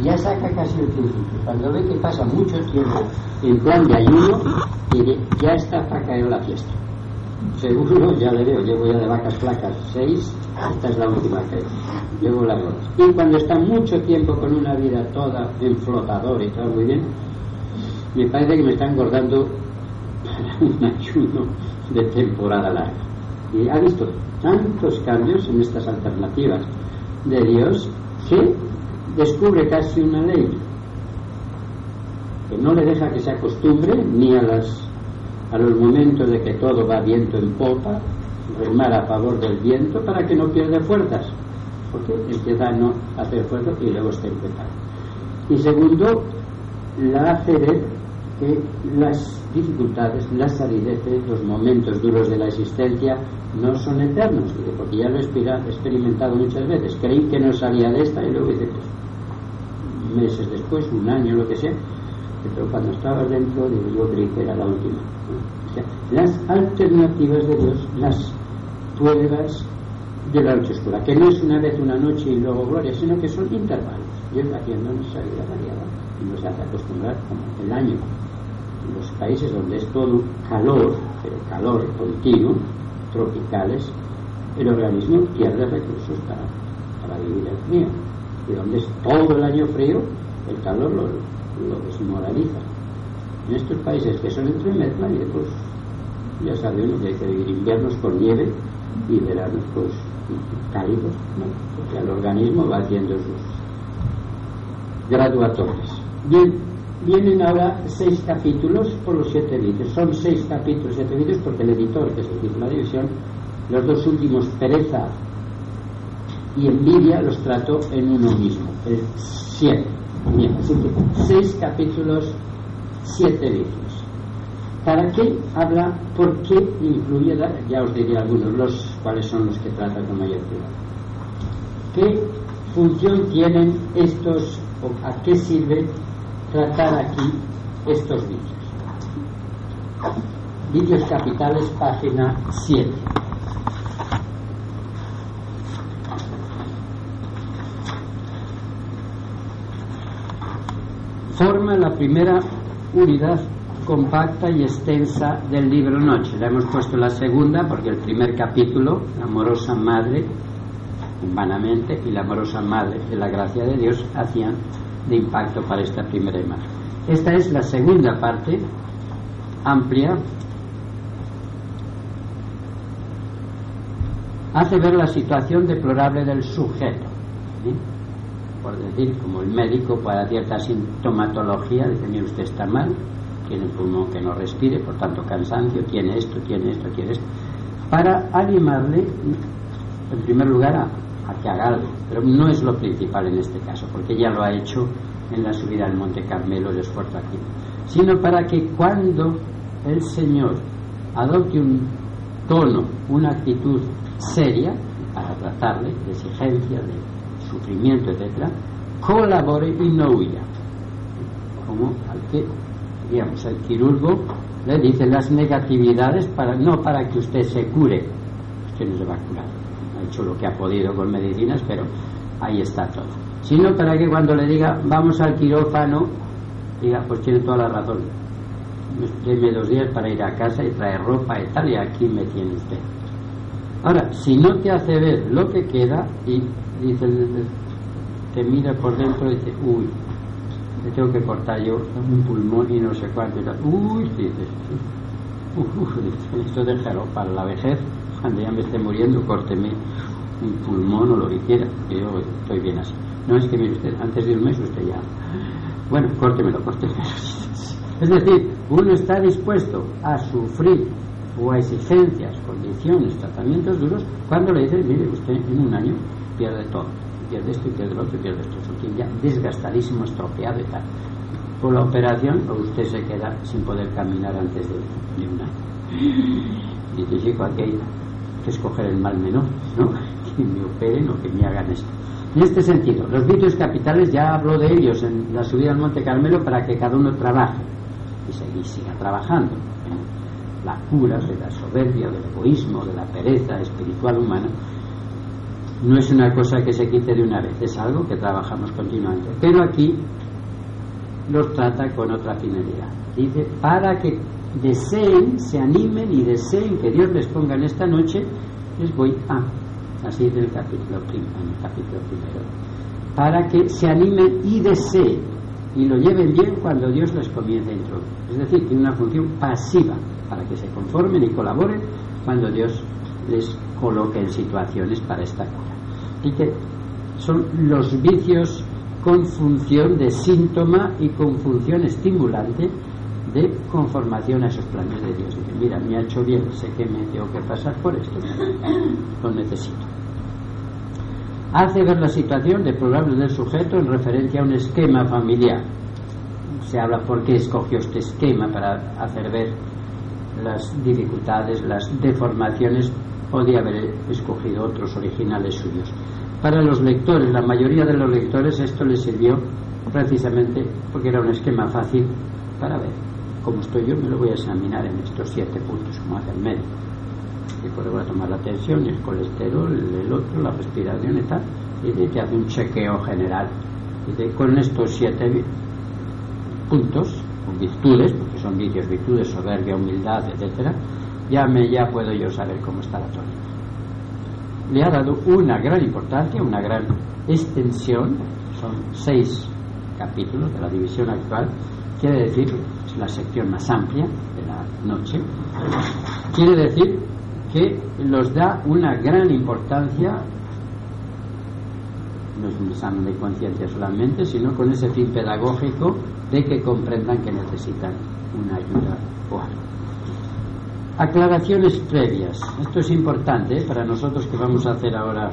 Ya saca casi el principio. Cuando ve que pasa mucho tiempo en plan de ayuno, ya está para caer la fiesta. Seguro, ya le veo, llevo ya de vacas flacas seis, esta es la última que llevo las dos. Y cuando está mucho tiempo con una vida toda en flotador y todo muy bien, me parece que me está engordando para un ayuno de temporada larga. Y ha visto tantos cambios en estas alternativas de Dios que descubre casi una ley que no le deja que se acostumbre ni a las a los momentos de que todo va viento en popa, remar a favor del viento para que no pierda fuerzas, porque empieza a no hacer fuerza y luego está empezando. Y segundo, la hace ver que las dificultades, las arideces, los momentos duros de la existencia no son eternos, porque ya lo he experimentado muchas veces. Creí que no salía de esta y luego dice, pues, meses después, un año, lo que sea, pero cuando estaba dentro, yo creí que era la última. las alternativas de Dios, las pruebas de la noche oscura, que no es una vez una noche y luego gloria, sino que son intervalos. Y él haciendo una salida variada y nos hace acostumbrar como el año. En los países donde es todo calor, pero calor continuo, tropicales, el organismo pierde recursos para, para vivir el. Y donde es todo el año frío, el calor lo, desmoraliza. En estos países que son entre mezcla y después ya sabe uno que hay que vivir inviernos con nieve y veranos pues cálidos, porque el organismo va haciendo sus graduatorias. Bien, vienen ahora seis capítulos por los siete vídeos. Son seis capítulos, siete vídeos, porque el editor, que es el la división, los dos últimos, pereza y envidia, los trató en uno mismo, el siete. Bien, así que seis capítulos, siete vídeos. ¿Para qué habla? ¿Por qué incluye? Ya os diré algunos, los cuáles son los que trata con mayor cuidado. ¿Qué función tienen estos, o a qué sirve tratar aquí estos vídeos? Vídeos capitales, página 7. Forma la primera unidad compacta y extensa del libro Noche. Le hemos puesto la segunda porque el primer capítulo, la amorosa madre, humanamente, y la amorosa madre de la gracia de Dios hacían de impacto para esta primera imagen. Esta es la segunda parte amplia. Hace ver la situación deplorable del sujeto por decir, como el médico para cierta sintomatología, dice, mire, usted está mal, tiene el pulmón que no respire, por tanto cansancio, tiene esto, tiene esto, tiene esto, para animarle, en primer lugar, a, que haga algo, pero no es lo principal en este caso, porque ya lo ha hecho en la subida al Monte Carmelo el esfuerzo aquí, sino para que cuando el Señor adopte un tono, una actitud seria para tratarle de exigencia, de sufrimiento, etcétera, colabore y no huya. Como al que, digamos, el quirurgo le dice las negatividades para no para que usted se cure, usted no se va a curar. Ha hecho lo que ha podido con medicinas, pero ahí está todo. Sino para que cuando le diga vamos al quirófano, diga, pues tiene toda la razón. Deme dos días para ir a casa y traer ropa y tal, y aquí me tiene usted. Ahora, si no te hace ver lo que queda y dice, te mira por dentro y dice, uy, le tengo que cortar yo un pulmón y no sé cuánto. Uy, dices, esto déjalo para la vejez, cuando ya me esté muriendo, córteme un pulmón o lo que quiera, que yo estoy bien así. No es que mire usted, antes de un mes usted ya. Bueno, córtemelo, córtemelo. Es decir, uno está dispuesto a sufrir o a exigencias, condiciones, tratamientos duros, cuando le dice, mire, usted en un año pierde todo, pierde esto y pierde lo otro y pierde esto, porque ya desgastadísimo, estropeado y tal. Por la operación, o usted se queda sin poder caminar antes de, un año. Dice, chico, aquí hay que escoger el mal menor, ¿no? Que me operen o que me hagan esto. En este sentido, los vídeos capitales ya hablo de ellos en la subida al Monte Carmelo para que cada uno trabaje y, siga trabajando en la cura de la soberbia, del egoísmo, de la pereza espiritual humana No es una cosa que se quite de una vez, es algo que trabajamos continuamente. Pero aquí los trata con otra finalidad. Dice, para que deseen, se animen y deseen que Dios les ponga en esta noche, les voy a, así del capítulo, en el capítulo primero, para que se animen y deseen y lo lleven bien cuando Dios les comience a introducir. Es decir, tiene una función pasiva para que se conformen y colaboren cuando Dios les coloque en situaciones para esta cura. Y que son los vicios con función de síntoma y con función estimulante de conformación a esos planes de Dios. Dice, mira, me ha hecho bien, sé que me tengo que pasar por esto, lo necesito. Hace ver la situación de problemas del sujeto en referencia a un esquema familiar. Se habla por qué escogió este esquema para hacer ver las dificultades, las deformaciones, podía haber escogido otros originales suyos. Para los lectores, la mayoría de los lectores, esto les sirvió precisamente porque era un esquema fácil para ver como estoy yo, me lo voy a examinar en estos siete puntos, como hace el médico. Después voy a tomar la tensión, el colesterol, el otro, la respiración y tal, y te hace un chequeo general. Y con estos siete puntos, con virtudes, porque son vicios, virtudes, soberbia, humildad, etcétera, ya, me, ya puedo yo saber cómo está la tónica. Le ha dado una gran importancia, una gran extensión, son seis capítulos de la división actual, quiere decir la sección más amplia de la noche, quiere decir que los da una gran importancia, no es un examen de conciencia solamente, sino con ese fin pedagógico de que comprendan que necesitan una ayuda o algo. Aclaraciones previas. Esto es importante ¿eh? para nosotros que vamos a hacer ahora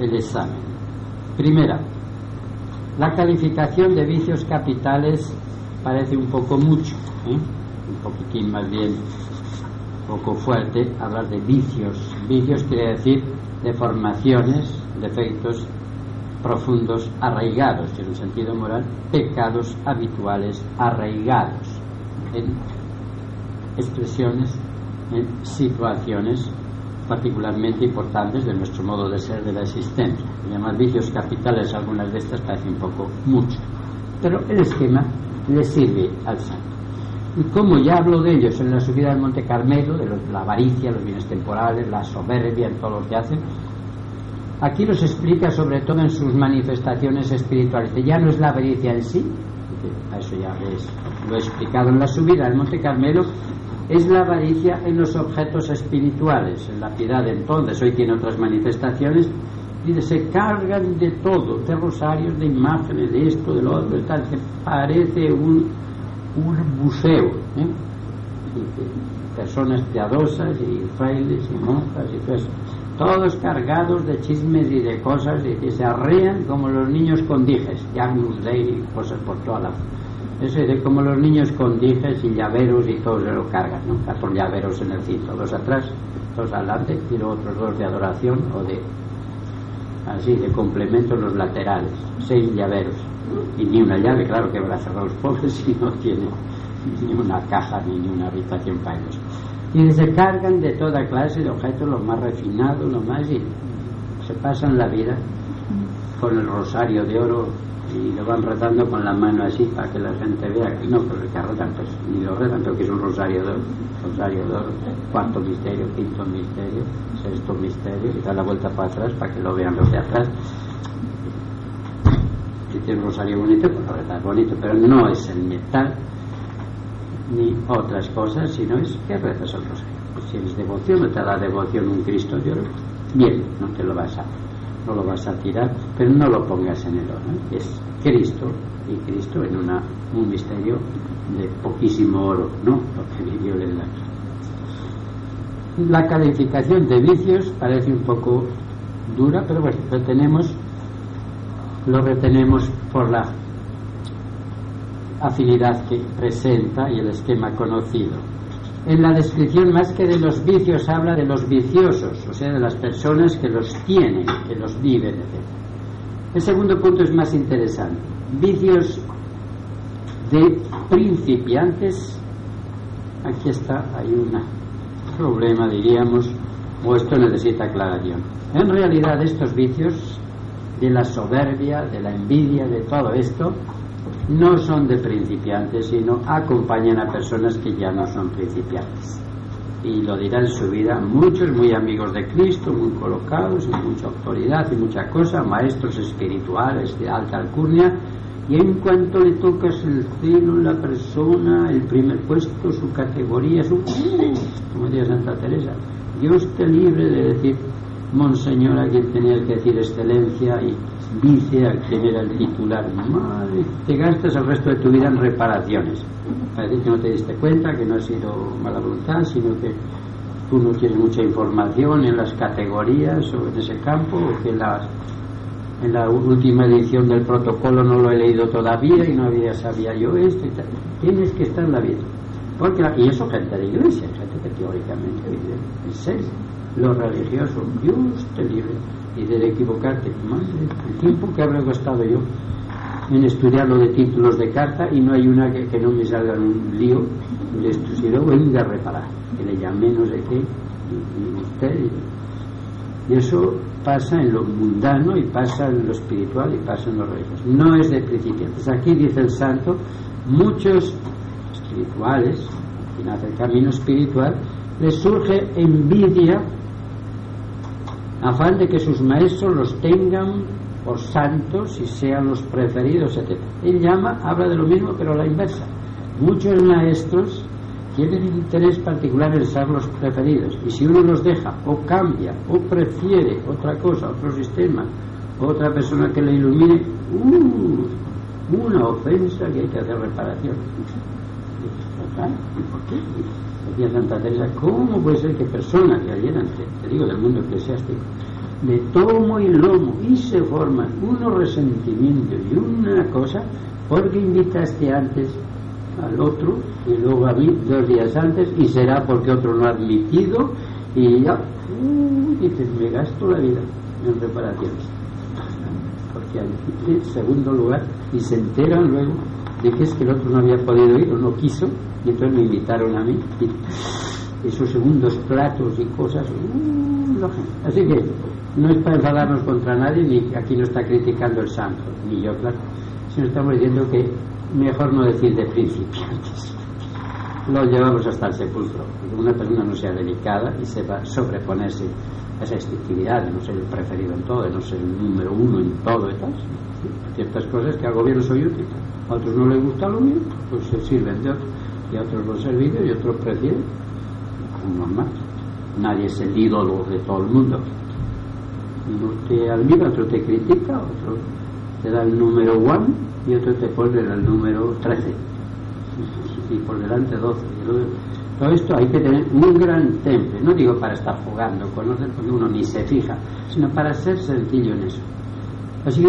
el examen. Primera, la calificación de vicios capitales parece un poco mucho, ¿eh? un poquitín más bien, poco fuerte, hablar de vicios. Vicios quiere decir deformaciones, defectos profundos, arraigados, en un sentido moral, pecados habituales arraigados en expresiones, en situaciones particularmente importantes de nuestro modo de ser, de la existencia. Llamar vicios capitales, algunas de estas parece un poco mucho. Pero el esquema le sirve al santo. Y como ya hablo de ellos en la subida del Monte Carmelo, de la avaricia, los bienes temporales, la soberbia, en todo lo que hacen, aquí los explica sobre todo en sus manifestaciones espirituales. Ya no es la avaricia en sí, a eso ya lo he explicado en la subida del Monte Carmelo, es la avaricia en los objetos espirituales, en la piedad entonces, hoy tiene otras manifestaciones, y se cargan de todo, de rosarios, de imágenes, de esto, de lo otro, tal, que parece un, un museo. ¿eh? personas piadosas y frailes y monjas y todo eso. Todos cargados de chismes y de cosas y que se arrean como los niños con dijes, y cosas por toda la. Eso es como los niños con dijes y llaveros y todos se lo cargan, ¿no? Cuatro llaveros en el cinto, dos atrás, dos adelante y los otros dos de adoración o de así de complemento los laterales, seis llaveros. Y ni una llave, claro que va a cerrar los pobres si no tiene ni una caja ni, una habitación para ellos. Y se cargan de toda clase de objetos, los más refinados, los más, y se pasan la vida con el rosario de oro y lo van rezando con la mano así para que la gente vea que no, pero que rezan, pues ni lo rezan, pero que es un rosario de rosario de cuarto misterio, quinto misterio, sexto misterio, y da la vuelta para atrás para que lo vean los de atrás. Si tiene un rosario bonito, pues lo rezan bonito, pero no es el metal ni otras cosas, sino es que rezas el rosario. Si es devoción, no te da devoción un Cristo de oro, bien, no te lo vas a no lo vas a tirar, pero no lo pongas en el oro. Es Cristo y Cristo en una, un misterio de poquísimo oro, ¿no? Lo que vivió el La calificación de vicios parece un poco dura, pero bueno, retenemos, lo retenemos por la afinidad que presenta y el esquema conocido en la descripción más que de los vicios habla de los viciosos, o sea, de las personas que los tienen, que los viven, etc. El segundo punto es más interesante. Vicios de principiantes. Aquí está, hay un problema, diríamos, o esto necesita aclaración. En realidad estos vicios de la soberbia, de la envidia, de todo esto, no son de principiantes, sino acompañan a personas que ya no son principiantes. Y lo dirá en su vida muchos muy amigos de Cristo, muy colocados, y mucha autoridad y mucha cosa, maestros espirituales de alta alcurnia, y en cuanto le tocas el cielo, la persona, el primer puesto, su categoría, su... como decía Santa Teresa, Dios te libre de decir Monseñor a quien tenía que decir excelencia y vice a quien era el titular. Madre, te gastas el resto de tu vida en reparaciones. Parece que no te diste cuenta, que no ha sido mala voluntad, sino que tú no tienes mucha información en las categorías o en ese campo, o que las en la última edición del protocolo no lo he leído todavía y no había sabía yo esto y tal. Tienes que estar en la vida. Porque, y eso gente de iglesia, gente que teóricamente vive en serio. Los religiosos, Dios te libre. Y de equivocarte, madre, el tiempo que habré gastado yo en estudiar lo de títulos de carta y no hay una que, no me salga en un lío de esto, si luego venga a reparar, que le llame no sé qué, y, usted. Y eso pasa en lo mundano y pasa en lo espiritual y pasa en los religiosos. No es de principiantes. Aquí dice el santo, muchos espirituales, quien hace el camino espiritual, les surge envidia afán de que sus maestros los tengan por santos y sean los preferidos, etc. Él llama, habla de lo mismo, pero a la inversa. Muchos maestros tienen interés particular en ser los preferidos, y si uno los deja, o cambia, o prefiere otra cosa, otro sistema, otra persona que le ilumine, uh, una ofensa que hay que hacer reparación. ¿Por qué? Decía Santa Teresa, ¿cómo puede ser que personas que alienan, te digo, del mundo eclesiástico, de tomo y lomo y se forman unos resentimientos y una cosa porque invitaste antes al otro y luego a mí dos días antes y será porque otro no ha admitido y ya uh, dices me gasto la vida en reparaciones porque en segundo lugar y se enteran luego de que es que el otro no había podido ir o no quiso y entonces me invitaron a mí esos segundos platos y cosas uh, así que no es para enfadarnos contra nadie, ni aquí no está criticando el santo, ni yo, claro, sino estamos diciendo que mejor no decir de principiantes. Lo llevamos hasta el sepulcro. Una persona no sea delicada y sepa sobreponerse a esa instintividad de no ser el preferido en todo, de no ser el número uno en todo y tal. Ciertas cosas que al gobierno soy útil. A otros no les gusta lo mío, pues se sirven de otros. Y a otros lo servido y otros prefieren. Normal. Nadie es el ídolo de todo el mundo. Uno te admira, otro te critica, otro te da el número one y otro te pone el número 13 y por delante 12 todo esto hay que tener un gran temple. No digo para estar jugando con orden porque uno ni se fija sino para ser sencillo en eso. Así que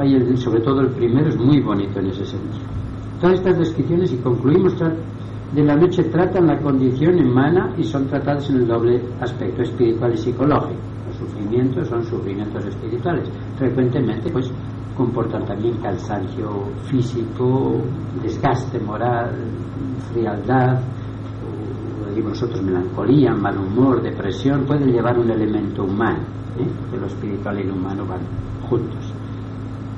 hay sobre todo el primero es muy bonito en ese sentido todas estas descripciones y concluimos de la noche tratan la condición humana y son tratadas en el doble aspecto espiritual y psicológico sufrimientos son sufrimientos espirituales. Frecuentemente, pues, comportan también cansancio físico, desgaste moral, frialdad, o, decimos melancolía, mal humor, depresión, pueden llevar un elemento humano, ¿eh? lo espiritual y lo humano van juntos.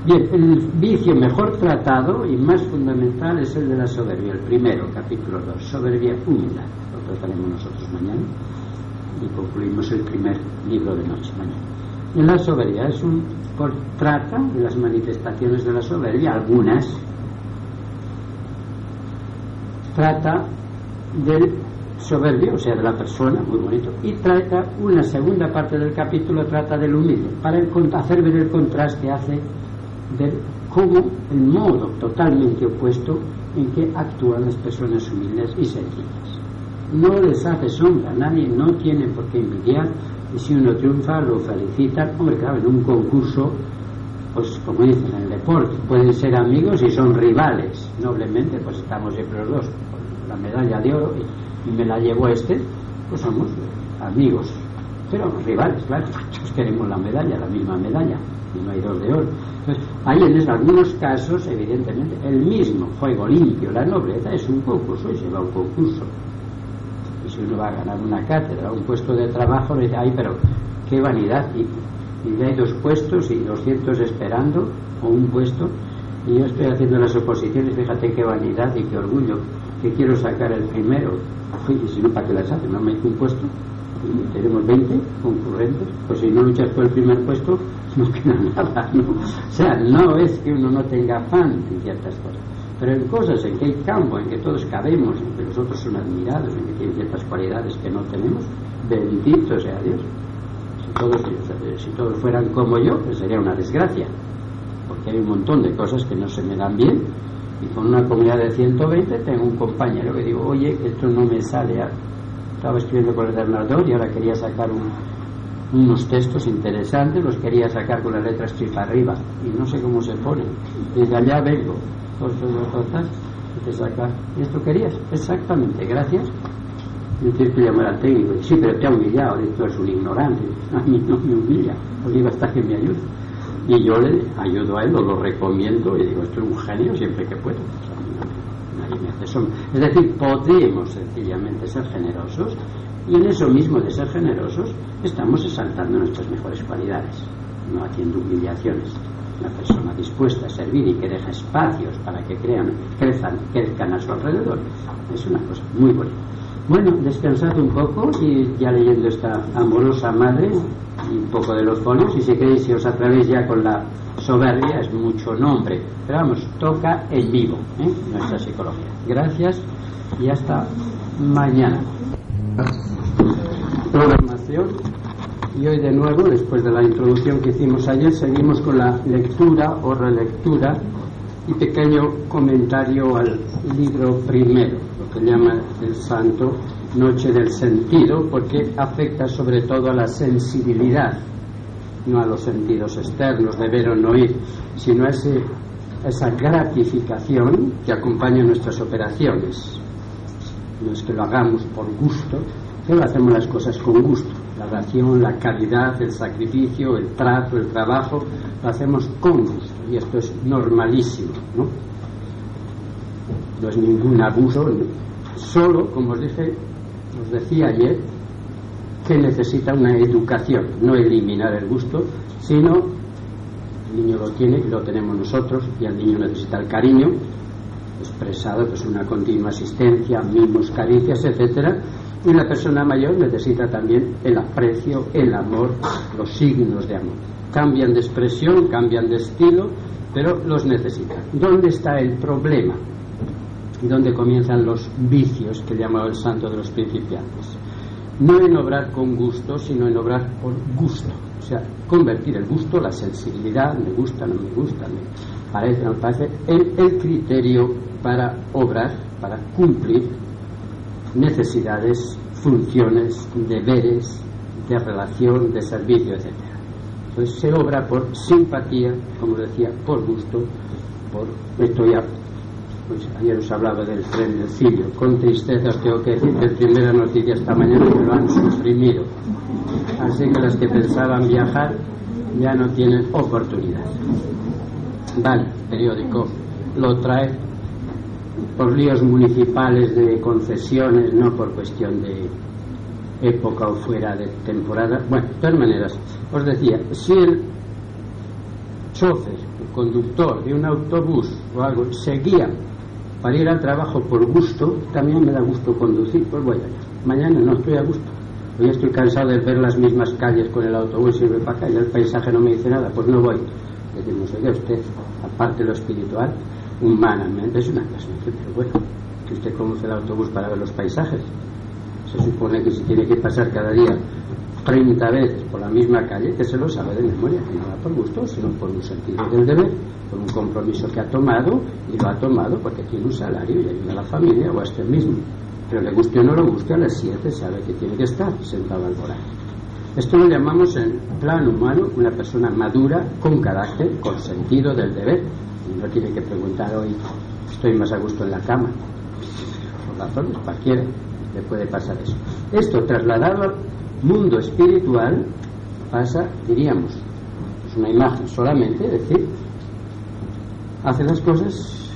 Bien, el vicio mejor tratado y más fundamental es el de la soberbia, el primero, capítulo 2, soberbia humildad, lo trataremos nosotros mañana. Y concluimos el primer libro de noche mañana. En la soberbia es un trata de las manifestaciones de la soberbia, algunas. Trata del soberbio, o sea, de la persona, muy bonito, y trata una segunda parte del capítulo trata del humilde, para hacer ver el contraste hace de cómo el modo totalmente opuesto en que actúan las personas humildes y sencillas no les hace sombra, nadie no tiene por qué envidiar y si uno triunfa lo felicitan. Hombre, claro, en un concurso, pues como dicen en el deporte, pueden ser amigos y son rivales. Noblemente, pues estamos siempre los dos. La medalla de oro y, me la llevo este, pues somos amigos. Pero rivales, claro, todos queremos la medalla, la misma medalla, y no hay dos de oro. Entonces, hay en algunos casos, evidentemente, el mismo juego limpio, la nobleza es un concurso y se va a un concurso si uno va a ganar una cátedra, un puesto de trabajo, le dice, ay, pero qué vanidad, y, y hay dos puestos y 200 esperando, o un puesto, y yo estoy haciendo las oposiciones, fíjate qué vanidad y qué orgullo, que quiero sacar el primero, y si no, ¿para qué las hace? ¿No me hizo un puesto? Y tenemos 20 concurrentes, pues si no luchas por el primer puesto, no queda nada, ¿no? O sea, no es que uno no tenga afán en ciertas cosas, pero en cosas en que hay campo, en que todos cabemos, en que los otros son admirados, en que tienen ciertas cualidades que no tenemos, bendito sea Dios. Si todos, si todos fueran como yo, pues sería una desgracia, porque hay un montón de cosas que no se me dan bien, y con una comunidad de 120 tengo un compañero que digo, oye, esto no me sale, estaba escribiendo con el Bernardo y ahora quería sacar unos textos interesantes, los quería sacar con las letras chifa arriba, y no sé cómo se pone, desde allá vengo, y te saca, ¿y esto querías? Exactamente, gracias. Yo tienes que llamar al técnico, sí, pero te ha humillado, esto es un ignorante, a mí no me humilla, digo hasta que me ayude. Y yo le ayudo a él, o lo recomiendo, y digo, esto es un genio siempre que puedo. Sombra. Es decir, podemos sencillamente ser generosos, y en eso mismo de ser generosos, estamos exaltando nuestras mejores cualidades, no haciendo humillaciones una persona dispuesta a servir y que deja espacios para que crean, crezcan, crezcan a su alrededor, es una cosa muy bonita. Bueno, descansad un poco y ya leyendo esta amorosa madre y un poco de los folios, y si queréis, si os atrevéis ya con la soberbia, es mucho nombre, pero vamos, toca en vivo ¿eh? nuestra psicología. Gracias y hasta mañana. Programación y hoy de nuevo, después de la introducción que hicimos ayer, seguimos con la lectura o relectura y pequeño comentario al libro primero, lo que llama el santo Noche del Sentido, porque afecta sobre todo a la sensibilidad, no a los sentidos externos de ver o no oír, sino a esa gratificación que acompaña nuestras operaciones. No es que lo hagamos por gusto, pero hacemos las cosas con gusto la oración, la caridad, el sacrificio, el trato, el trabajo, lo hacemos con gusto y esto es normalísimo, ¿no? No es ningún abuso, solo, como os os decía ayer, que necesita una educación, no eliminar el gusto, sino el niño lo tiene lo tenemos nosotros y el niño necesita el cariño expresado, que es una continua asistencia, mimos, caricias, etcétera, y la persona mayor necesita también el aprecio, el amor, los signos de amor. Cambian de expresión, cambian de estilo, pero los necesitan. ¿Dónde está el problema? ¿Y dónde comienzan los vicios que llamaba el santo de los principiantes? No en obrar con gusto, sino en obrar por gusto. O sea, convertir el gusto, la sensibilidad, me gusta, no me gusta, me parece, no me parece, en el criterio para obrar, para cumplir necesidades, funciones, deberes de relación, de servicio, etc. Entonces se obra por simpatía, como decía, por gusto, por esto ya, pues ayer os hablaba del tren del Sirio, con tristeza os tengo que decir que primera noticia esta mañana me lo han suprimido. Así que las que pensaban viajar ya no tienen oportunidad. Vale, periódico lo trae por líos municipales de concesiones, no por cuestión de época o fuera de temporada. Bueno, de todas maneras, os decía, si el chofer, el conductor de un autobús o algo seguía para ir al trabajo por gusto, también me da gusto conducir, pues voy allá. Mañana no estoy a gusto. Hoy estoy cansado de ver las mismas calles con el autobús y voy para acá y el paisaje no me dice nada, pues no voy. Decimos, oye, usted, aparte de lo espiritual, humanamente es una cosa pero bueno, que usted conoce el autobús para ver los paisajes. Se supone que si tiene que pasar cada día 30 veces por la misma calle, que se lo sabe de memoria, que no va por gusto, sino por un sentido del deber, por un compromiso que ha tomado, y lo ha tomado porque tiene un salario y ayuda a la familia o a este mismo. Pero le guste o no lo guste, a las 7 sabe que tiene que estar sentado al volante. Esto lo llamamos en plan humano una persona madura, con carácter, con sentido del deber, no tiene que preguntar hoy, estoy más a gusto en la cama. Por razones, cualquiera le puede pasar eso. Esto trasladado al mundo espiritual pasa, diríamos, es una imagen solamente, decir, hace las cosas,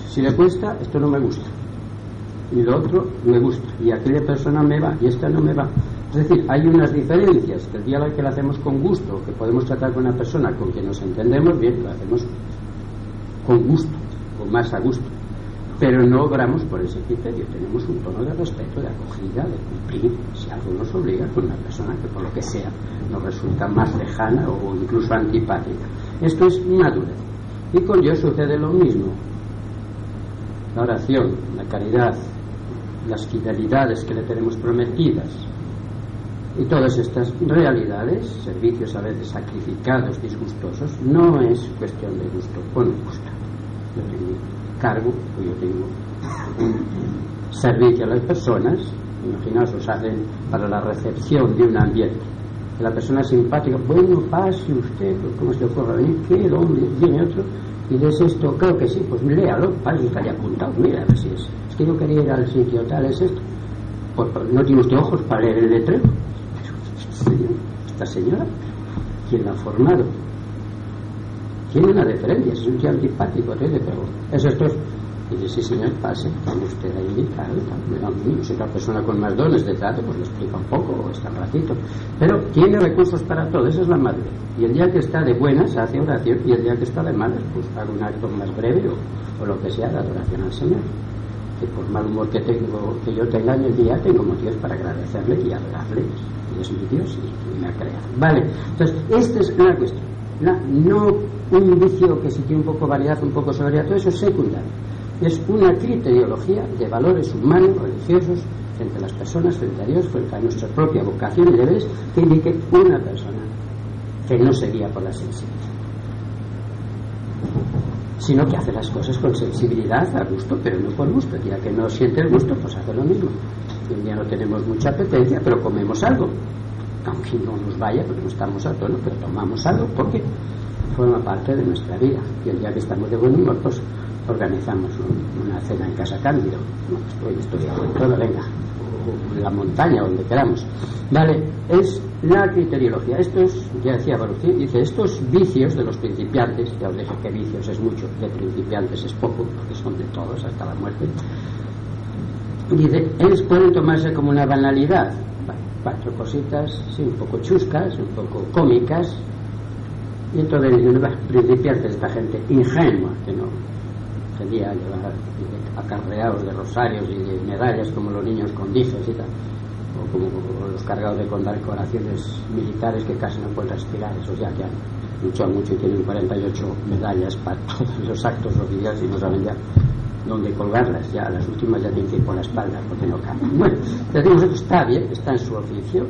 si le cuesta, esto no me gusta. y lo otro me gusta, y aquella persona me va, y esta no me va. Es decir, hay unas diferencias, que el día que lo hacemos con gusto, que podemos tratar con una persona con quien nos entendemos bien, lo hacemos con gusto, o más a gusto. Pero no obramos por ese criterio, tenemos un tono de respeto, de acogida, de cumplir, si algo nos obliga con una persona que por lo que sea nos resulta más lejana o incluso antipática. Esto es madurez. Y con Dios sucede lo mismo. La oración, la caridad, las fidelidades que le tenemos prometidas, y todas estas realidades, servicios a veces sacrificados, disgustosos, no es cuestión de gusto o no gusta. Cargo, yo tengo servicio a las personas, imaginaos, os hacen para la recepción de un ambiente. La persona simpática, bueno, pase usted, pues, ¿cómo se ocurre venir? ¿Qué? ¿Dónde? Viene otro. Y de esto, creo que sí, pues léalo, pase, está ya apuntado, mira a ver si es. Es que yo quería ir al sitio tal, es esto. Pues, pues no tiene usted ojos para leer el letrero esta señora, ¿quién la ha formado? Tiene una deferencia, es un tío antipático, ¿te? pero es esto. Y dice, sí, señor, pase, como usted ha indicado, si otra persona con más dones de trato, pues le explica un poco, o está un ratito. Pero tiene recursos para todo, esa es la madre. Y el día que está de buenas, hace oración, y el día que está de malas, pues haga un acto más breve o, o lo que sea, de adoración al Señor que por mal humor que tengo que yo tenga en el día tengo motivos para agradecerle y adorarle y es mi Dios y, me ha creado vale entonces esta es la cuestión no un vicio que si tiene un poco variedad un poco sobriedad todo eso es secundario es una criteriología de valores humanos religiosos frente a las personas frente a Dios frente a nuestra propia vocación y deberes que indique una persona que no sería por la sensibilidad sino que hace las cosas con sensibilidad, a gusto, pero no por gusto. Ya que no siente el gusto, pues hace lo mismo. Un día no tenemos mucha apetencia, pero comemos algo. Aunque no nos vaya, porque no estamos a tono, pero tomamos algo porque forma parte de nuestra vida. Y el día que estamos de buen humor, pues organizamos una cena en Casa Cándido. estoy, estoy a todo, venga, la montaña, donde queramos. Vale, es la criteriología. Estos, ya decía Baruch, dice, estos vicios de los principiantes, ya os dije que vicios es mucho, de principiantes es poco, porque son de todos hasta la muerte. Dice, ellos pueden tomarse como una banalidad. Cuatro cositas, sí, un poco chuscas, un poco cómicas. Y entonces dicen, principiantes, esta gente ingenua, que no quería llevar acarreados de rosarios y de medallas como los niños con dijes y tal o como los cargados de condecoraciones militares que casi no pueden respirar, esos ya que han mucho y tienen 48 medallas para todos los actos oficiales y no saben ya dónde colgarlas, ya las últimas ya tienen que ir por la espalda porque no cambian. Bueno, que está bien, está en su oficio,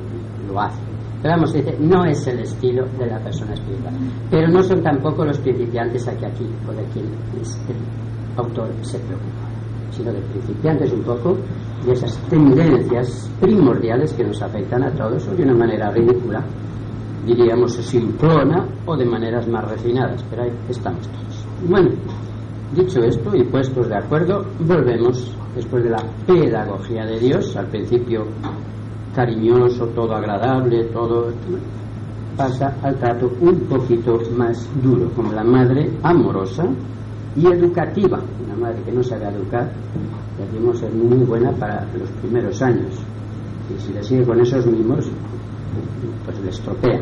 lo hace. Pero vamos, dice, no es el estilo de la persona espiritual. Pero no son tampoco los principiantes aquí, aquí, por de quien este autor se preocupa, sino de principiantes un poco de esas tendencias primordiales que nos afectan a todos o de una manera ridícula, diríamos simplona o de maneras más refinadas, pero ahí estamos todos. Bueno, dicho esto y puestos de acuerdo, volvemos después de la pedagogía de Dios, al principio cariñoso, todo agradable, todo pasa al trato un poquito más duro, como la madre amorosa y educativa, una madre que no sabe educar, decimos es muy buena para los primeros años y si le sigue con esos mismos pues le estropea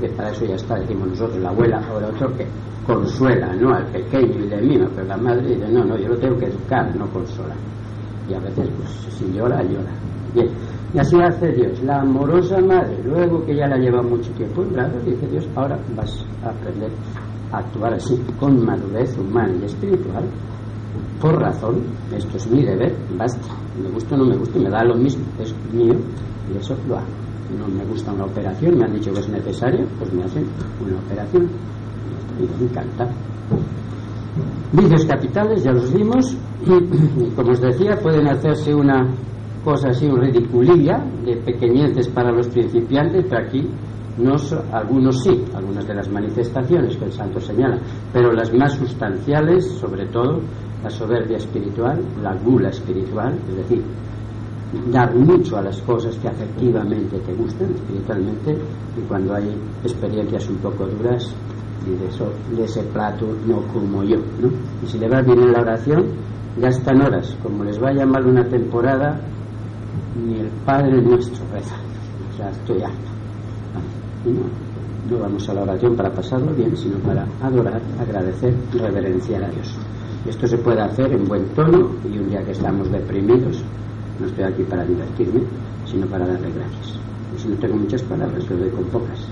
que para eso ya está decimos nosotros la abuela o el otro que consuela no al pequeño y le mima pero la madre dice no no yo lo tengo que educar no consola y a veces pues si llora llora. Bien y así hace Dios. La amorosa madre luego que ya la lleva mucho tiempo brazos dice Dios ahora vas a aprender a actuar así con madurez humana y espiritual. Por razón, esto es mi deber, basta. Me gusta o no me gusta, me da lo mismo, es mío y eso lo hago. No me gusta una operación, me han dicho que es necesaria, pues me hacen una operación. Y me encanta. Vicios capitales, ya los vimos, y, como os decía, pueden hacerse una cosa así, un ridiculilla de pequeñeces para los principiantes, pero aquí no algunos sí, algunas de las manifestaciones que el santo señala, pero las más sustanciales, sobre todo, la soberbia espiritual, la gula espiritual, es decir, dar mucho a las cosas que afectivamente te gustan espiritualmente y cuando hay experiencias un poco duras, de, eso, ese plato no como yo. ¿no? Y si le va bien en la oración, gastan horas, como les vaya mal una temporada, ni el Padre nuestro reza. O sea, estoy harto. no, no vamos a la oración para pasarlo bien, sino para adorar, agradecer, reverenciar a Dios. Esto se puede hacer en buen tono y un día que estamos deprimidos, no estoy aquí para divertirme, sino para darle gracias. Y si no tengo muchas palabras, lo doy con pocas.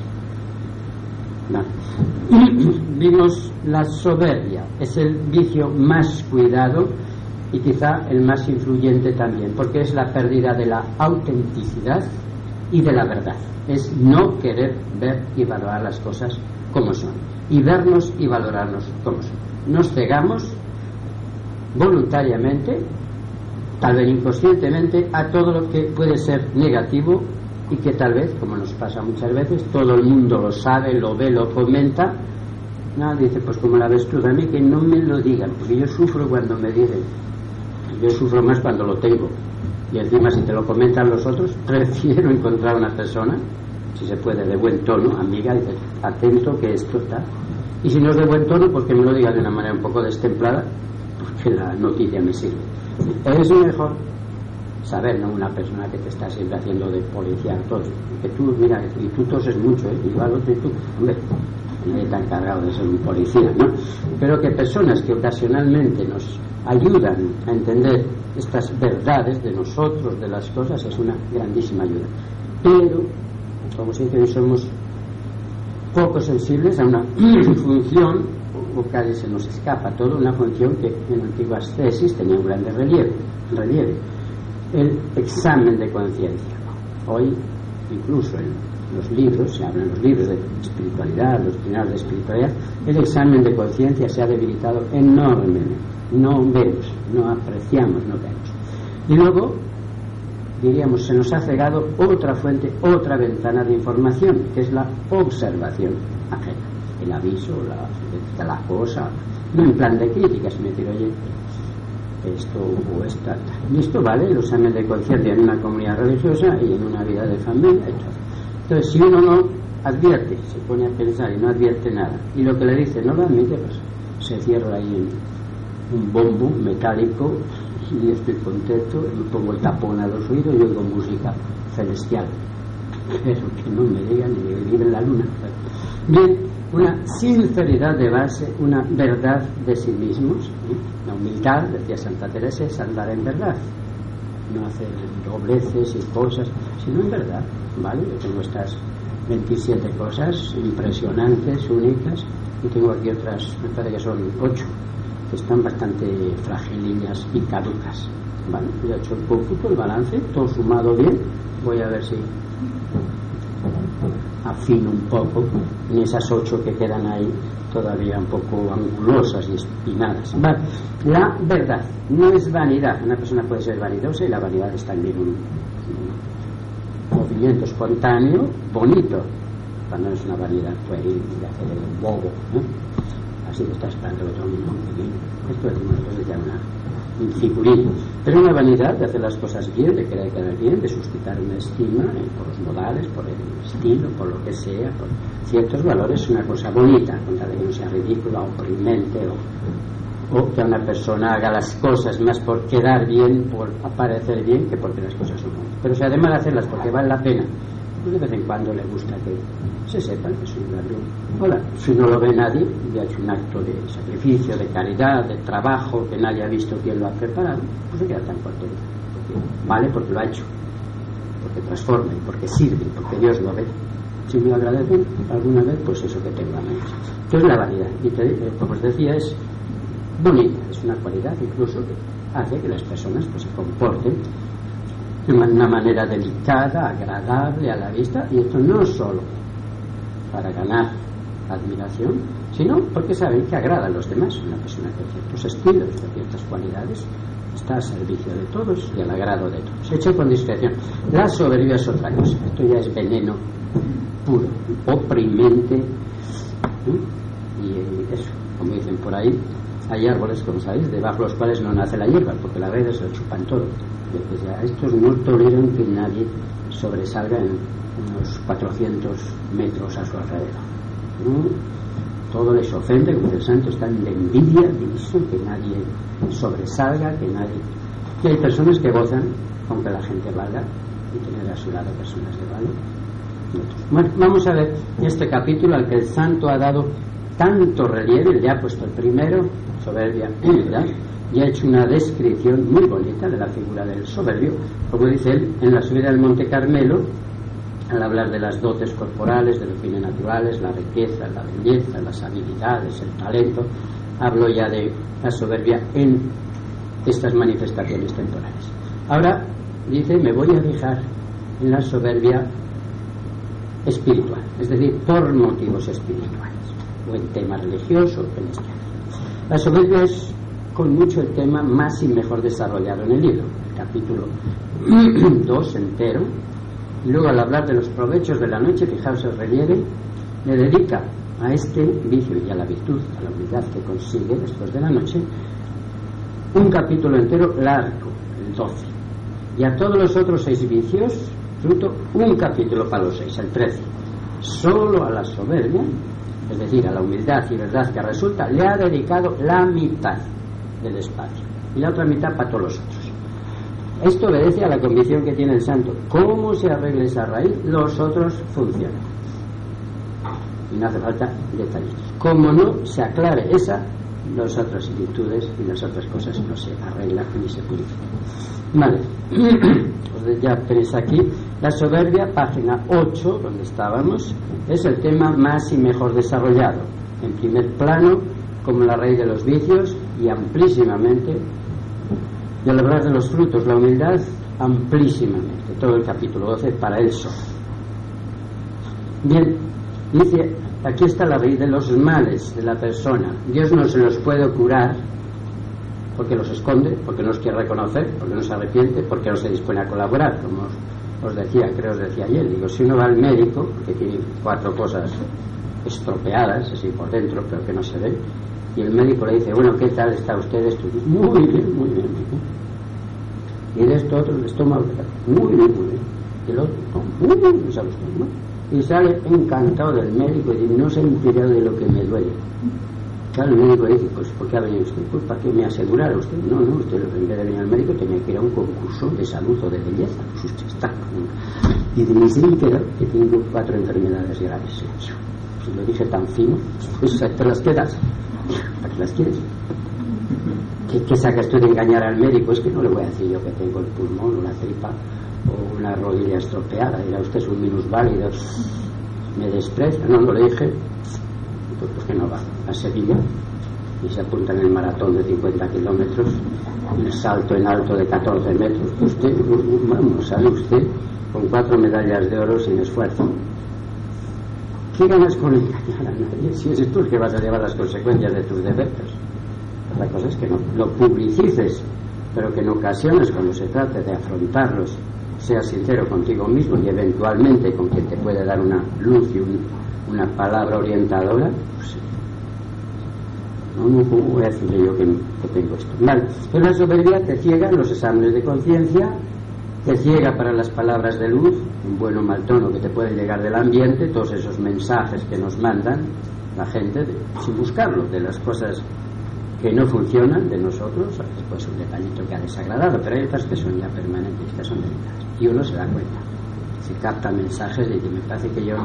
Vimos la soberbia, es el vicio más cuidado y quizá el más influyente también, porque es la pérdida de la autenticidad y de la verdad. Es no querer ver y valorar las cosas como son, y vernos y valorarnos como son. Nos cegamos voluntariamente, tal vez inconscientemente, a todo lo que puede ser negativo y que tal vez, como nos pasa muchas veces, todo el mundo lo sabe, lo ve, lo comenta. Nada, dice, pues como la ves tú, a mí que no me lo digan, porque yo sufro cuando me dicen, yo sufro más cuando lo tengo. Y encima si te lo comentan los otros, prefiero encontrar una persona, si se puede, de buen tono, amiga, dice, atento que esto está. Y si no es de buen tono, pues que me lo diga de una manera un poco destemplada, la noticia me sirve. Es mejor saber, ¿no? Una persona que te está siempre haciendo de policía, todo. Que tú, mira, y tú toses mucho, ¿eh? Igual otro y tú, hombre, nadie está encargado de ser un policía, ¿no? Pero que personas que ocasionalmente nos ayudan a entender estas verdades de nosotros, de las cosas, es una grandísima ayuda. Pero, como siempre, somos poco sensibles a una función, casi se nos escapa todo, una función que en antiguas tesis tenía un grande relieve, relieve el examen de conciencia. Hoy, incluso en los libros, se hablan los libros de espiritualidad, los finales de espiritualidad, el examen de conciencia se ha debilitado enormemente. No vemos, no apreciamos, no vemos. Y luego, diríamos, se nos ha cegado otra fuente, otra ventana de información, que es la observación ajena. El aviso, la, la cosa, no en plan de críticas, me decir, oye, esto o esta. Y esto vale el examen de conciencia en una comunidad religiosa y en una vida de familia. Entonces, si uno no advierte, se pone a pensar y no advierte nada, y lo que le dice no lo admite, pues se cierra ahí un bombo metálico y estoy contento, y pongo el tapón a los oídos y oigo música celestial. Pero que no me digan ni vive en la luna. Bien, una sinceridad de base, una verdad de sí mismos. La humildad, decía Santa Teresa, es andar en verdad. No hacer dobleces y cosas, sino en verdad. ¿Vale? Yo tengo estas 27 cosas impresionantes, únicas, y tengo aquí otras, me parece que son 8, que están bastante fragilillas y caducas. ¿Vale? Yo he hecho el cómputo, el balance, todo sumado bien. Voy a ver si afino un poco en esas ocho que quedan ahí todavía un poco angulosas y espinadas. La verdad no es vanidad. Una persona puede ser vanidosa y la vanidad es también un, movimiento espontáneo bonito, cuando es una vanidad pueril de hacer el bobo. Así que está esperando otro mismo. Esto es una un figurín. Pero una vanidad de hacer las cosas bien, de querer quedar bien, de suscitar una estima eh, por los modales, por el estilo, por lo que sea, por ciertos valores, es una cosa bonita, con tal de que no sea ridícula, oprimente o, o que una persona haga las cosas más por quedar bien, por aparecer bien, que porque las cosas son buenas. Pero si además de hacerlas porque vale la pena, de vez en cuando le gusta que se sepa que es un ladrón. Hola, si no lo ve nadie, y ha hecho un acto de sacrificio, de caridad, de trabajo, que nadie ha visto quién lo ha preparado, pues se queda tan contento. vale porque lo ha hecho, porque transforma porque sirve, porque Dios lo ve. Si me agradecen alguna vez, pues eso que tengo a menos. Entonces la vanidad, y eh, como os decía, es bonita, es una cualidad incluso que hace que las personas pues, se comporten de una manera delicada, agradable a la vista, y esto no solo para ganar admiración, sino porque saben que agrada a los demás. Una persona con ciertos estilos, de ciertas cualidades, está al servicio de todos y al agrado de todos. Hecho con discreción. La soberbia es otra cosa. Esto ya es veneno puro, oprimente. Y eso, como dicen por ahí, hay árboles, como sabéis, debajo de los cuales no nace la hierba, porque las redes lo chupan todo. Entonces, ya estos no toleran que nadie sobresalga en unos 400 metros a su alrededor. todo les ofende, como el santo está en la envidia, que nadie sobresalga, que nadie... Y hay personas que gozan con que la gente valga y tener a su lado personas de valor. Bueno, vamos a ver este capítulo al que el santo ha dado tanto relieve, ya ha puesto el primero, soberbia humildad, y ha hecho una descripción muy bonita de la figura del soberbio, como dice él en la subida del Monte Carmelo, al hablar de las dotes corporales, de los bienes naturales, la riqueza, la belleza, las habilidades, el talento, hablo ya de la soberbia en estas manifestaciones temporales. Ahora dice, me voy a fijar en la soberbia espiritual, es decir, por motivos espirituales, o en tema religioso, en este La soberbia es con mucho el tema más y mejor desarrollado en el libro, el capítulo 2 entero, y luego al hablar de los provechos de la noche, fijaos el relieve, le dedica a este vicio y a la virtud, a la humildad que consigue después de la noche, un capítulo entero largo, el 12. Y a todos los otros seis vicios, fruto, un capítulo para los seis, el 13. Solo a la soberbia, es decir, a la humildad y verdad que resulta, le ha dedicado la mitad del espacio y la otra mitad para todos los otros. Esto obedece a la convicción que tiene el santo. ¿Cómo se arregle esa raíz? Los otros funcionan. Y no hace falta detallitos. Como no se aclare esa, las otras virtudes y las otras cosas no se arreglan ni se purifican. Vale, ya tenéis aquí la soberbia, página 8, donde estábamos, es el tema más y mejor desarrollado. En primer plano, como la raíz de los vicios y amplísimamente y al hablar de los frutos, la humildad amplísimamente, todo el capítulo 12 para solo. Bien, dice, aquí está la raíz de los males de la persona. Dios no se los puede curar porque los esconde, porque no los quiere reconocer, porque no se arrepiente, porque no se dispone a colaborar, como os decía, creo os decía ayer. Digo, si uno va al médico, que tiene cuatro cosas estropeadas, así por dentro, pero que no se ven, y el médico le dice, bueno, ¿qué tal está usted estudiando? Muy bien, muy bien. Y de esto otro, el estómago, muy bien, muy bien. Y el otro, muy bien, no sabe usted, ¿no? Y sale encantado del médico y dice, no se ha enterado de lo que me duele. Claro, el médico le dice, pues ¿por qué ha venido usted? Pues para que me asegurara usted. No, no, usted en vez de venir al médico tenía que ir a un concurso de salud o de belleza. Pues usted está. Y de mis que tengo cuatro enfermedades graves. Si lo dije tan fino, pues te las quedas. ¿Para qué las quieres? ¿Qué, sacas tú de engañar al médico? Es que no le voy a decir yo que tengo el pulmón, una tripa o una rodilla estropeada. Dirá usted es un minusválido. Me desprecia. No, no le dije. Pues ¿por qué no va a Sevilla? Y se apunta en el maratón de 50 kilómetros, el salto en alto de 14 metros. Usted, vamos, sale usted con cuatro medallas de oro sin esfuerzo ¿Qué ganas con engañar a nadie si eres tú el que vas a llevar las consecuencias de tus defectos? La cosa es que no lo publicices, pero que en ocasiones, cuando se trate de afrontarlos, seas sincero contigo mismo y eventualmente con quien te puede dar una luz y una palabra orientadora, pues no, no voy a decirle yo que, tengo esto. Vale, pues la soberbia te ciega los exámenes de conciencia, te ciega para las palabras de luz, un buen o mal tono que te puede llegar del ambiente, todos esos mensajes que nos mandan la gente sin buscarlo, de las cosas que no funcionan de nosotros, pues un detallito que ha desagradado, pero hay otras que son ya permanentes, que son delicadas. Y uno se da cuenta, se capta mensajes y me parece que yo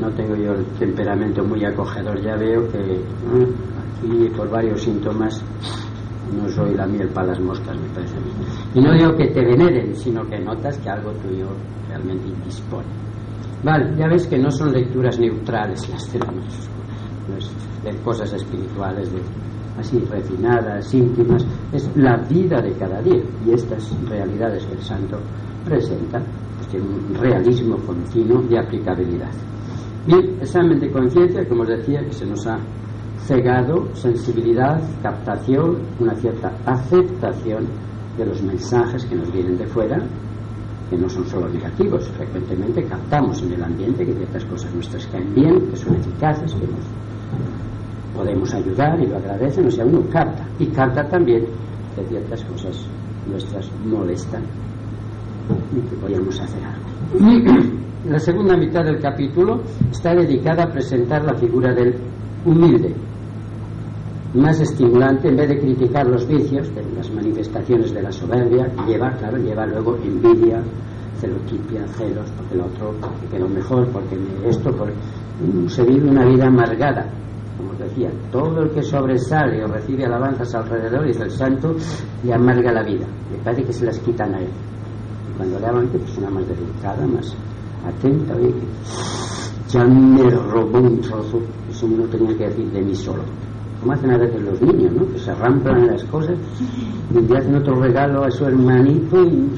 no tengo yo el temperamento muy acogedor, ya veo que aquí por varios síntomas no soy la miel para las moscas, me parece. Y no digo que te veneren, sino que notas que algo tuyo realmente indispone. Vale, ya ves que no son lecturas neutrales las tenemos, de cosas espirituales, de, así refinadas, íntimas, es la vida de cada día. Y estas realidades que el santo presenta, pues tienen un realismo continuo de aplicabilidad. Bien, examen de conciencia, como os decía, que se nos ha cegado sensibilidad, captación, una cierta aceptación de los mensajes que nos vienen de fuera, que no son solo negativos, frecuentemente captamos en el ambiente que ciertas cosas nuestras caen bien, que son eficaces, que nos podemos ayudar y lo agradecen, o sea, uno capta, y capta también que ciertas cosas nuestras molestan y que podríamos hacer algo. La segunda mitad del capítulo está dedicada a presentar la figura del humilde, más estimulante en vez de criticar los vicios, las manifestaciones de la soberbia, lleva, claro, lleva luego envidia, celotipia, celos, porque el otro quedó mejor, porque esto, por se vive una vida amargada, como decía, todo el que sobresale o recibe alabanzas alrededor y es el santo le amarga la vida, le parece que se las quitan a él. Y cuando le hablan, pues una más delicada, más atenta, oye, ya me robó un trozo, eso no tenía que decir de mí solo. Como hacen a veces los niños, ¿no? Que se ramplan las cosas y le hacen otro regalo a su hermanito y,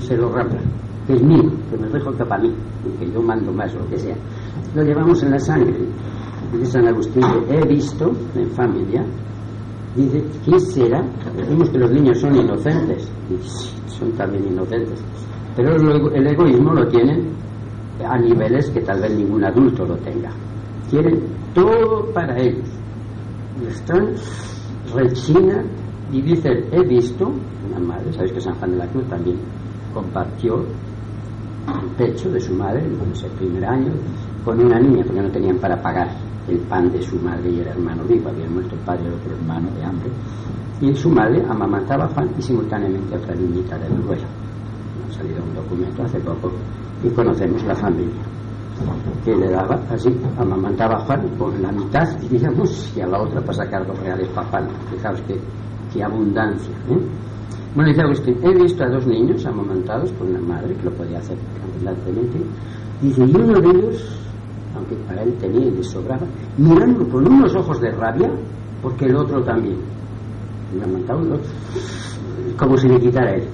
se lo ramplan. Que es mío, que me dejo que para mí, que yo mando más, lo que sea. Lo llevamos en la sangre. Dice San Agustín, he visto en familia, dice, ¿qué será? Decimos que los niños son inocentes, y son también inocentes, pero el egoísmo lo tienen a niveles que tal vez ningún adulto lo tenga. Quieren todo para ellos. Y están, rechina y dicen, he visto, una madre, sabéis que San Juan de la Cruz también compartió el pecho de su madre en ese primer año con una niña, porque no tenían para pagar el pan de su madre y el hermano vivo, había muerto el padre y otro hermano de hambre. Y su madre amamantaba a Juan y simultáneamente a otra niñita del duelo. Ha salido un documento hace poco y conocemos la familia que le daba así, amamantaba a Juan por la mitad, digamos, y a la otra para sacar dos reales para Juan. Fijaos que, qué abundancia. ¿eh? Bueno, dice Agustín, he visto a dos niños amamantados por una madre que lo podía hacer abundantemente. Dice, y uno de ellos, aunque para él tenía y le sobraba, mirando con unos ojos de rabia, porque el otro también. El como si le quitara él.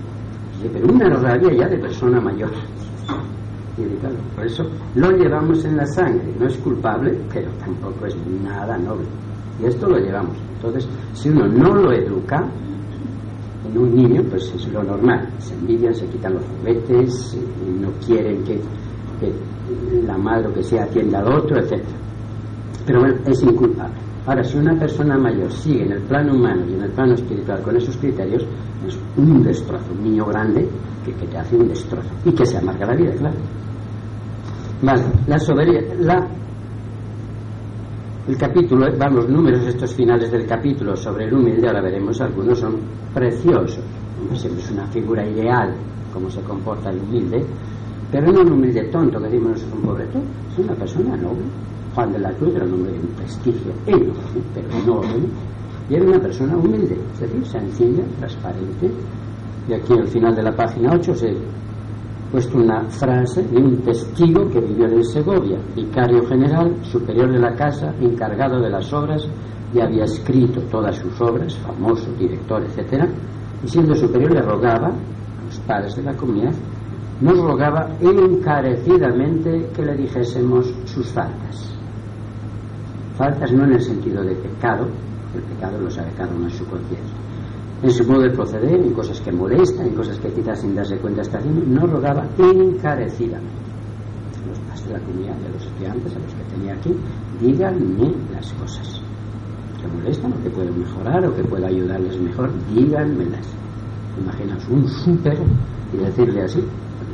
Pero una rabia ya de persona mayor. Por eso lo llevamos en la sangre. No es culpable, pero tampoco es nada noble. Y esto lo llevamos. Entonces, si uno no lo educa, en un niño, pues es lo normal. Se envidian, se quitan los juguetes, no quieren que, la madre o que sea atienda al otro, etc. Pero bueno, es inculpable. Ahora, si una persona mayor sigue en el plano humano y en el plano espiritual con esos criterios, es un destrozo. Un niño grande que, que te hace un destrozo y que se amarga la vida, claro. Vale, la soberanía, la, el capítulo, van los números estos finales del capítulo sobre el humilde, ahora veremos, algunos son preciosos. Siempre es una figura ideal, cómo se comporta el humilde, pero no un humilde tonto que decimos nosotros un pobre tonto, es una persona noble. Juan de la Cruz era un hombre de un prestigio enorme, pero noble, y era una persona humilde, es decir, sencilla, transparente. Y aquí al final de la página 8 se puesto una frase de un testigo que vivió en Segovia, vicario general, superior de la casa, encargado de las obras y había escrito todas sus obras, famoso, director, etc. Y siendo superior le rogaba a los padres de la comunidad, nos rogaba encarecidamente que le dijésemos sus faltas. Faltas no en el sentido de pecado, el pecado lo sabe cada uno en su conciencia en su modo de proceder, en cosas que molestan, en cosas que quizás sin darse cuenta está haciendo, no rogaba encarecidamente. Los padres de la de los estudiantes, a los que tenía aquí, díganme las cosas que molestan o que pueden mejorar o que pueda ayudarles mejor, díganmelas. Imaginas un súper y decirle así,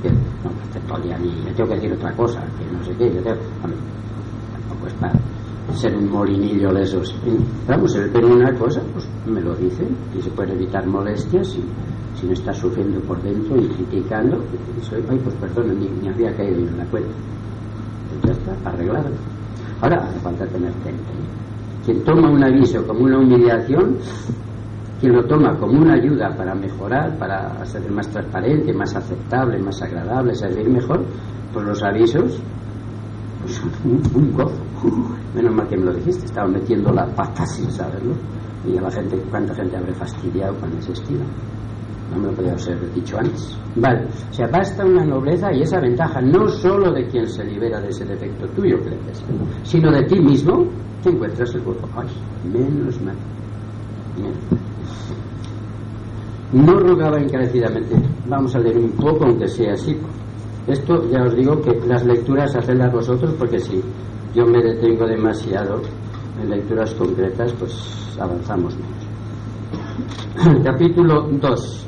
que no, pues todavía ni, le tengo que decir otra cosa, que no sé qué, yo tengo, tampoco es para ser un molinillo de esos. Vamos, le pedí una cosa, pues me lo dice y se puede evitar molestias si, si no está sufriendo por dentro y criticando. Y soy, ay, pues perdón, ni, había caído en la cuenta. Entonces ya está, arreglado. Ahora hace falta tener temple. Quien toma un aviso como una humillación, quien lo toma como una ayuda para mejorar, para ser más transparente, más aceptable, más agradable, servir mejor, pues los avisos pues un, un gozo Menos mal que me lo dijiste, estaba metiendo la pata sin saberlo. Y a la gente, ¿cuánta gente habré fastidiado con ese estilo? No me lo podía haber dicho antes. Vale, o sea, una nobleza y esa ventaja no solo de quien se libera de ese defecto tuyo, crees, sino de ti mismo, que encuentras el gozo. Ay, menos mal. No rogaba encarecidamente. Vamos a leer un poco, aunque sea así. Esto ya os digo que las lecturas hacedlas vosotros, porque si yo me detengo demasiado en lecturas concretas, pues avanzamos menos. Capítulo 2.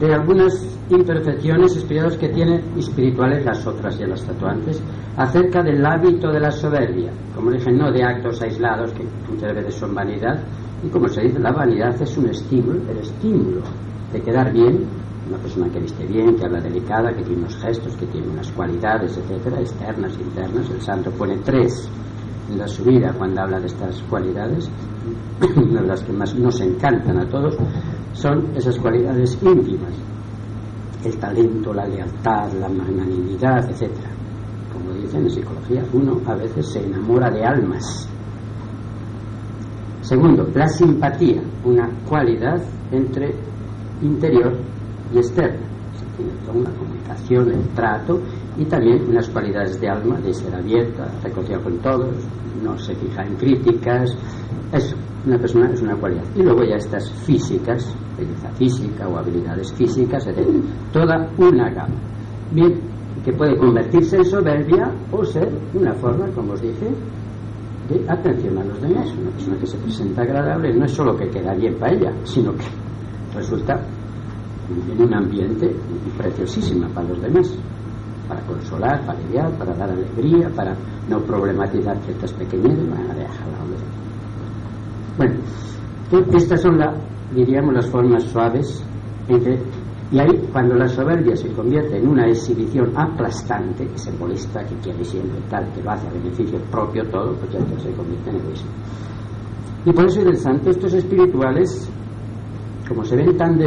De algunas imperfecciones espirituales que tienen espirituales las otras y las tatuantes acerca del hábito de la soberbia como dije no de actos aislados que muchas veces son vanidad y como se dice la vanidad es un estímulo el estímulo de quedar bien una persona que viste bien, que habla delicada, que tiene unos gestos, que tiene unas cualidades, etcétera, externas, internas. El santo pone tres en la subida cuando habla de estas cualidades. Una de las que más nos encantan a todos son esas cualidades íntimas. El talento, la lealtad, la magnanimidad, etcétera. Como dicen en psicología, uno a veces se enamora de almas. Segundo, la simpatía, una cualidad entre interior y externa. Se tiene toda una comunicación, el trato y también unas cualidades de alma, de ser abierta, recogida con todos, no se fija en críticas. Eso, una persona es una cualidad. Y luego ya estas físicas, belleza física o habilidades físicas, etc. Toda una gama. Bien, que puede convertirse en soberbia o ser una forma, como os dije, de atención a los demás. Una persona que se presenta agradable no es solo que queda bien para ella, sino que resulta en un ambiente preciosísima para los demás, para consolar, para aliviar, para dar alegría, para no problematizar ciertas pequeñezas, Bueno, estas son la, diríamos las formas suaves y ahí cuando la soberbia se convierte en una exhibición aplastante, que simbolista, que quiere siempre tal, que lo hace a beneficio propio todo, pues ya se convierte en egoísmo. Y por eso el santo, estos espirituales como se ven tan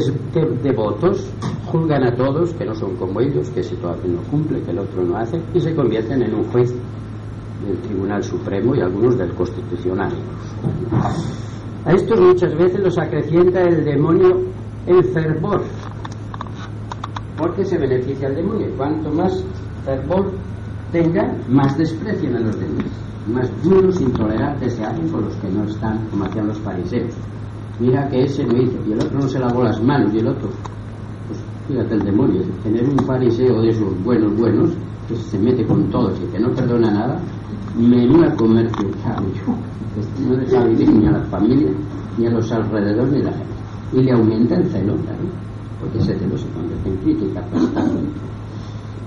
devotos, juzgan a todos que no son como ellos, que si todavía no cumple, que el otro no hace, y se convierten en un juez del Tribunal Supremo y algunos del Constitucional. A estos muchas veces los acrecienta el demonio el fervor, porque se beneficia el demonio. Cuanto más fervor tenga, más desprecian a los demás, más duros, intolerantes se hacen con los que no están, como hacían los fariseos mira que ese lo hizo y el otro no se lavó las manos y el otro pues fíjate el demonio tener un fariseo de esos buenos buenos que se mete con todos y que no perdona nada menuda comercio que no deja vivir ni a la familia ni a los alrededores ni la gente. Y le aumenta el celo claro porque ese celo se convierte en crítica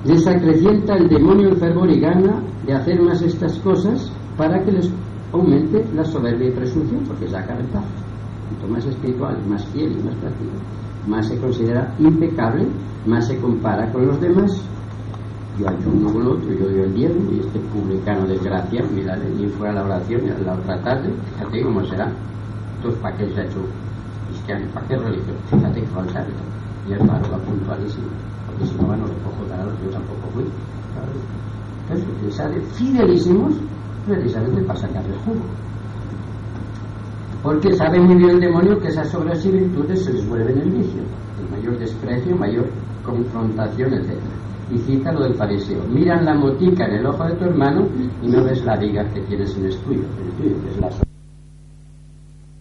les acrecienta el demonio el fervor y gana de hacer más estas cosas para que les aumente la soberbia y presunción porque saca ventaja cuanto más espiritual, más fiel y más práctico, más se considera impecable, más se compara con los demás. Yo ayuno con otro, yo doy el diezmo y este publicano desgraciado, mira, ni fuera la oración y la otra tarde, fíjate cómo será. Entonces, ¿para qué se ha hecho cristiano? ¿Para qué religión? Fíjate que falsa Y el paro va puntualísimo, porque si no, bueno, le cojo dar yo tampoco fui. Entonces, sale fidelísimos precisamente para sacar el jugo porque sabe muy bien el demonio que esas obras y virtudes se vuelven el vicio, el mayor desprecio, mayor confrontación, etc. Y cita lo del fariseo, miran la motica en el ojo de tu hermano y no ves la viga que tienes en el tuyo, el tuyo que es la